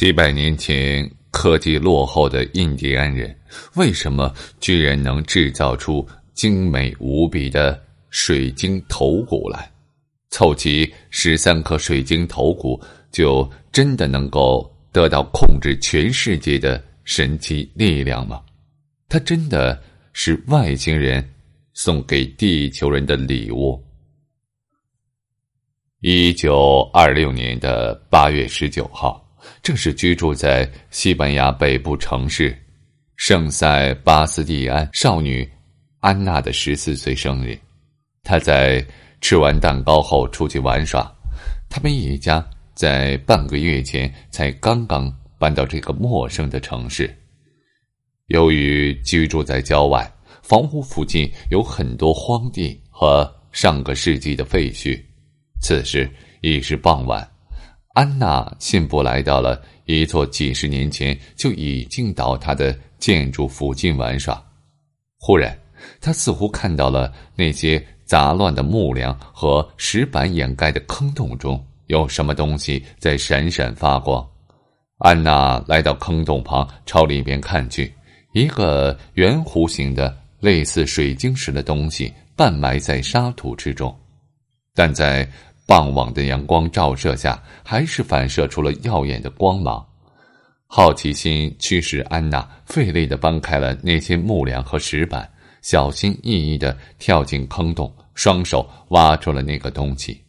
几百年前，科技落后的印第安人为什么居然能制造出精美无比的水晶头骨来？凑齐十三颗水晶头骨，就真的能够得到控制全世界的神奇力量吗？它真的是外星人送给地球人的礼物？一九二六年的八月十九号。正是居住在西班牙北部城市圣塞巴斯蒂安少女安娜的十四岁生日。她在吃完蛋糕后出去玩耍。他们一家在半个月前才刚刚搬到这个陌生的城市。由于居住在郊外，房屋附近有很多荒地和上个世纪的废墟。此时已是傍晚。安娜信步来到了一座几十年前就已经倒塌的建筑附近玩耍。忽然，她似乎看到了那些杂乱的木梁和石板掩盖的坑洞中有什么东西在闪闪发光。安娜来到坑洞旁，朝里边看去，一个圆弧形的类似水晶石的东西半埋在沙土之中，但在。傍晚的阳光照射下，还是反射出了耀眼的光芒。好奇心驱使安娜费力的搬开了那些木梁和石板，小心翼翼的跳进坑洞，双手挖出了那个东西，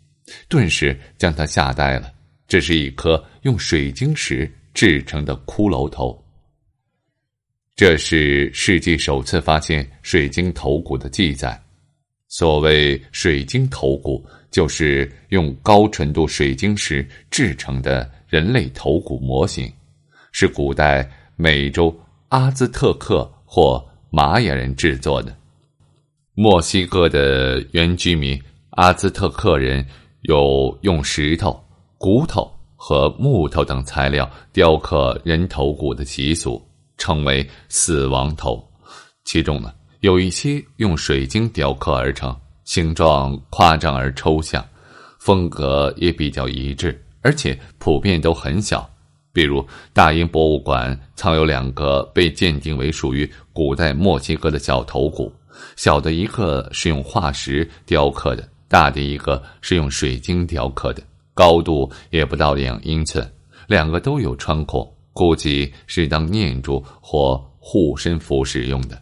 顿时将她吓呆了。这是一颗用水晶石制成的骷髅头。这是世界首次发现水晶头骨的记载。所谓水晶头骨。就是用高纯度水晶石制成的人类头骨模型，是古代美洲阿兹特克或玛雅人制作的。墨西哥的原居民阿兹特克人有用石头、骨头和木头等材料雕刻人头骨的习俗，称为死亡头。其中呢，有一些用水晶雕刻而成。形状夸张而抽象，风格也比较一致，而且普遍都很小。比如，大英博物馆藏有两个被鉴定为属于古代墨西哥的小头骨，小的一个是用化石雕刻的，大的一个是用水晶雕刻的，高度也不到两英寸，两个都有穿孔，估计是当念珠或护身符使用的。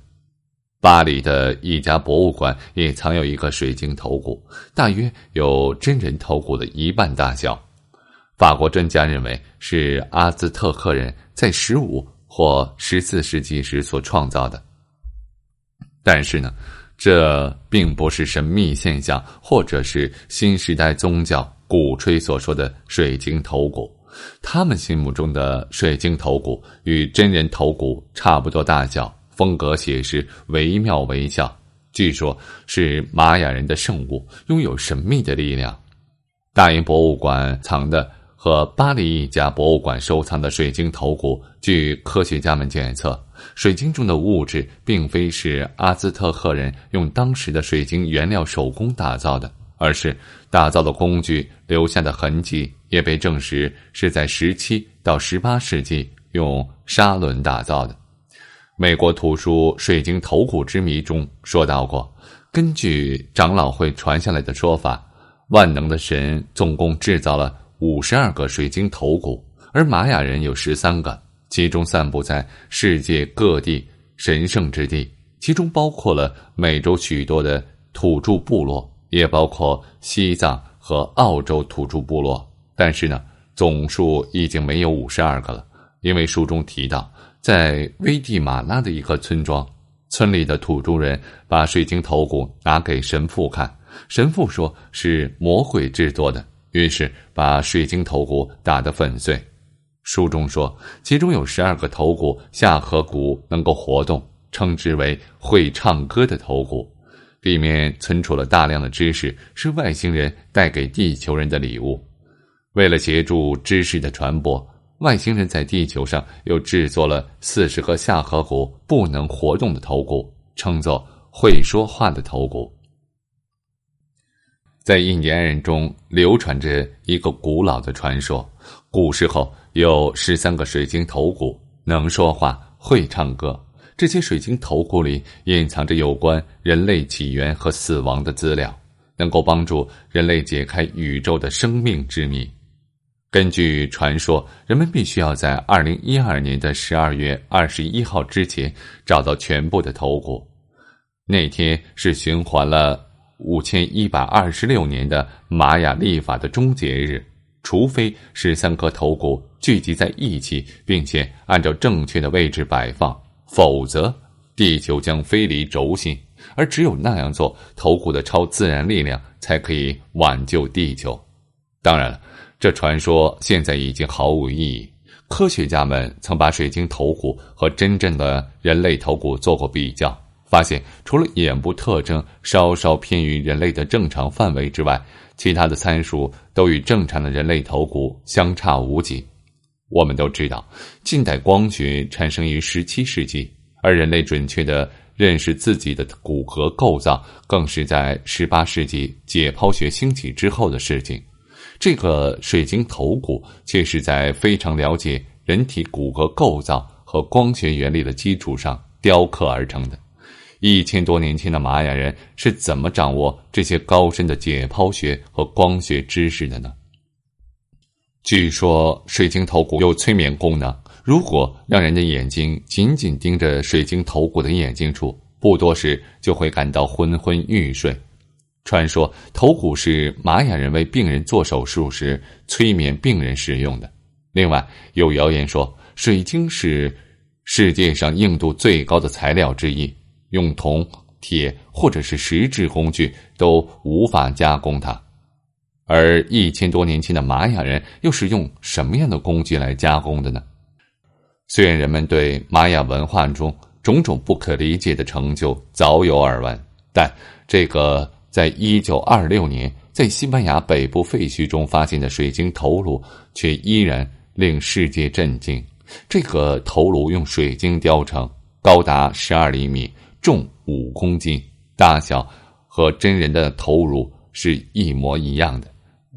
巴黎的一家博物馆也藏有一个水晶头骨，大约有真人头骨的一半大小。法国专家认为是阿兹特克人在十五或十四世纪时所创造的。但是呢，这并不是神秘现象，或者是新时代宗教鼓吹所说的水晶头骨。他们心目中的水晶头骨与真人头骨差不多大小。风格写实，惟妙惟肖，据说是玛雅人的圣物，拥有神秘的力量。大英博物馆藏的和巴黎一家博物馆收藏的水晶头骨，据科学家们检测，水晶中的物质并非是阿兹特克人用当时的水晶原料手工打造的，而是打造的工具留下的痕迹也被证实是在十七到十八世纪用砂轮打造的。美国图书《水晶头骨之谜》中说到过，根据长老会传下来的说法，万能的神总共制造了五十二个水晶头骨，而玛雅人有十三个，其中散布在世界各地神圣之地，其中包括了美洲许多的土著部落，也包括西藏和澳洲土著部落。但是呢，总数已经没有五十二个了，因为书中提到。在危地马拉的一个村庄，村里的土著人把水晶头骨拿给神父看，神父说是魔鬼制作的，于是把水晶头骨打得粉碎。书中说，其中有十二个头骨下颌骨能够活动，称之为会唱歌的头骨，里面存储了大量的知识，是外星人带给地球人的礼物。为了协助知识的传播。外星人在地球上又制作了四十个下颌骨不能活动的头骨，称作会说话的头骨。在印第安人中流传着一个古老的传说：古时候有十三个水晶头骨，能说话，会唱歌。这些水晶头骨里隐藏着有关人类起源和死亡的资料，能够帮助人类解开宇宙的生命之谜。根据传说，人们必须要在二零一二年的十二月二十一号之前找到全部的头骨。那天是循环了五千一百二十六年的玛雅历法的终结日，除非十三颗头骨聚集在一起，并且按照正确的位置摆放，否则地球将飞离轴心。而只有那样做，头骨的超自然力量才可以挽救地球。当然了。这传说现在已经毫无意义。科学家们曾把水晶头骨和真正的人类头骨做过比较，发现除了眼部特征稍稍偏于人类的正常范围之外，其他的参数都与正常的人类头骨相差无几。我们都知道，近代光学产生于十七世纪，而人类准确的认识自己的骨骼构造，更是在十八世纪解剖学兴起之后的事情。这个水晶头骨却是在非常了解人体骨骼构造和光学原理的基础上雕刻而成的。一千多年前的玛雅人是怎么掌握这些高深的解剖学和光学知识的呢？据说水晶头骨有催眠功能，如果让人的眼睛紧紧盯着水晶头骨的眼睛处，不多时就会感到昏昏欲睡。传说头骨是玛雅人为病人做手术时催眠病人使用的。另外，有谣言说水晶是世界上硬度最高的材料之一，用铜、铁或者是石质工具都无法加工它。而一千多年前的玛雅人又是用什么样的工具来加工的呢？虽然人们对玛雅文化中种种不可理解的成就早有耳闻，但这个。在一九二六年，在西班牙北部废墟中发现的水晶头颅，却依然令世界震惊。这个头颅用水晶雕成，高达十二厘米，重五公斤，大小和真人的头颅是一模一样的，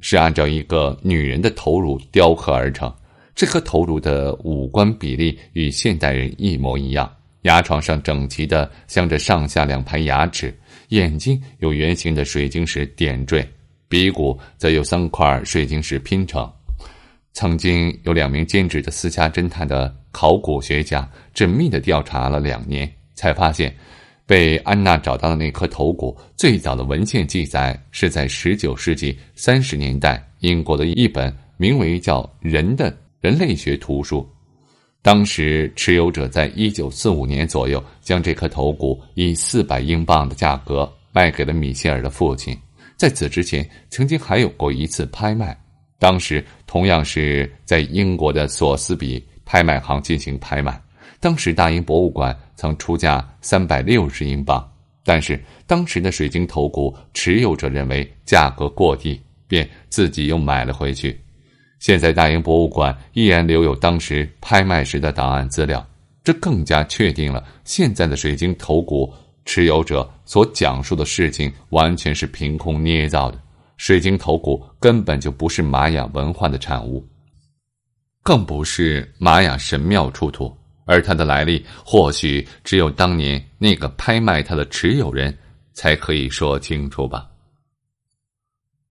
是按照一个女人的头颅雕刻而成。这颗头颅的五官比例与现代人一模一样，牙床上整齐的镶着上下两排牙齿。眼睛有圆形的水晶石点缀，鼻骨则由三块水晶石拼成。曾经有两名兼职的私家侦探的考古学家缜密的调查了两年，才发现，被安娜找到的那颗头骨最早的文献记载是在十九世纪三十年代英国的一本名为叫《人》的人类学图书。当时持有者在一九四五年左右将这颗头骨以四百英镑的价格卖给了米歇尔的父亲。在此之前，曾经还有过一次拍卖，当时同样是在英国的索斯比拍卖行进行拍卖。当时大英博物馆曾出价三百六十英镑，但是当时的水晶头骨持有者认为价格过低，便自己又买了回去。现在大英博物馆依然留有当时拍卖时的档案资料，这更加确定了现在的水晶头骨持有者所讲述的事情完全是凭空捏造的。水晶头骨根本就不是玛雅文化的产物，更不是玛雅神庙出土，而它的来历或许只有当年那个拍卖它的持有人才可以说清楚吧。